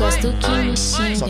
Gosto que me xinga,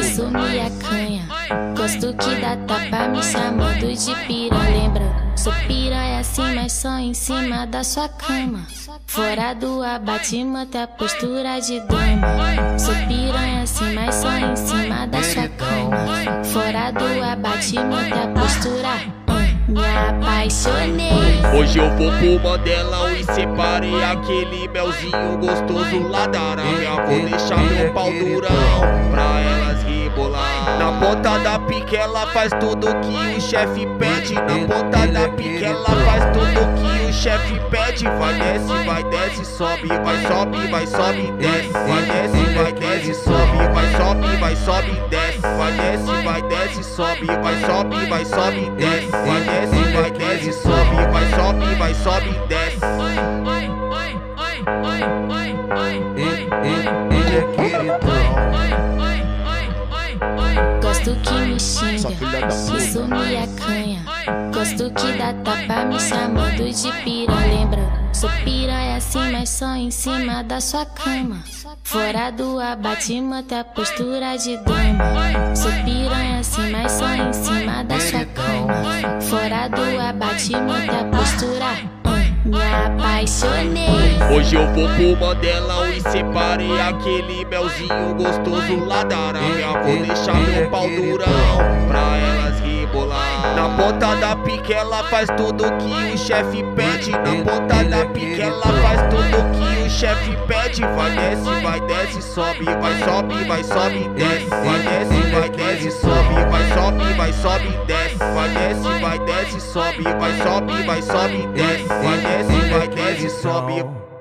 isso me acanha. Gosto que dá tapa me chamando de piranha. Lembra, sou piranha assim, mas só em cima da sua cama. Fora do abate, mantém a postura de dama. Sou piranha assim, mas só em cima da sua cama. Fora do abate, mantém a postura. Me apaixonei. Hoje eu vou pro Mandela e separei aquele melzinho gostoso lá da Arábia. Vou deixar meu pau durão pra elas rebolar. Na ponta da pique ela faz tudo que o chefe pede. Na ponta da pique ela faz tudo que o chefe pede. Vai desce, vai desce, sobe, vai sobe, vai sobe, desce. Vai desce, vai desce, sobe, vai sobe, vai sobe, desce. Vai desce, vai desce, sobe, vai sobe, vai sobe, desce. Vai desce, vai desce, sobe, vai sobe, vai sobe, desce. Ele é queridão. Gosto que me xinga, isso me acanha. Gosto que dá tapa me chamando de piranha. Lembra, sou piranha assim, mas só em cima da sua cama. Fora do abate, mantém a postura de dama. Sou piranha assim, mas só em cima da sua cama. Fora do abate, mantém a postura. Me apaixonei. Hoje eu vou pro Mandela e separei aquele melzinho gostoso lá da Arábia. Vou deixar meu pau durão pra. Na ponta da pique ela faz tudo que o chefe pede. Na ponta da pique ela faz tudo que o chefe pede. Vai desce, vai desce, sobe, vai sobe, vai sobe, desce. Vai desce, vai desce, sobe, vai sobe, vai sobe, desce. Vai desce, vai desce, sobe, vai sobe, vai sobe, desce. Vai desce, vai desce, sobe.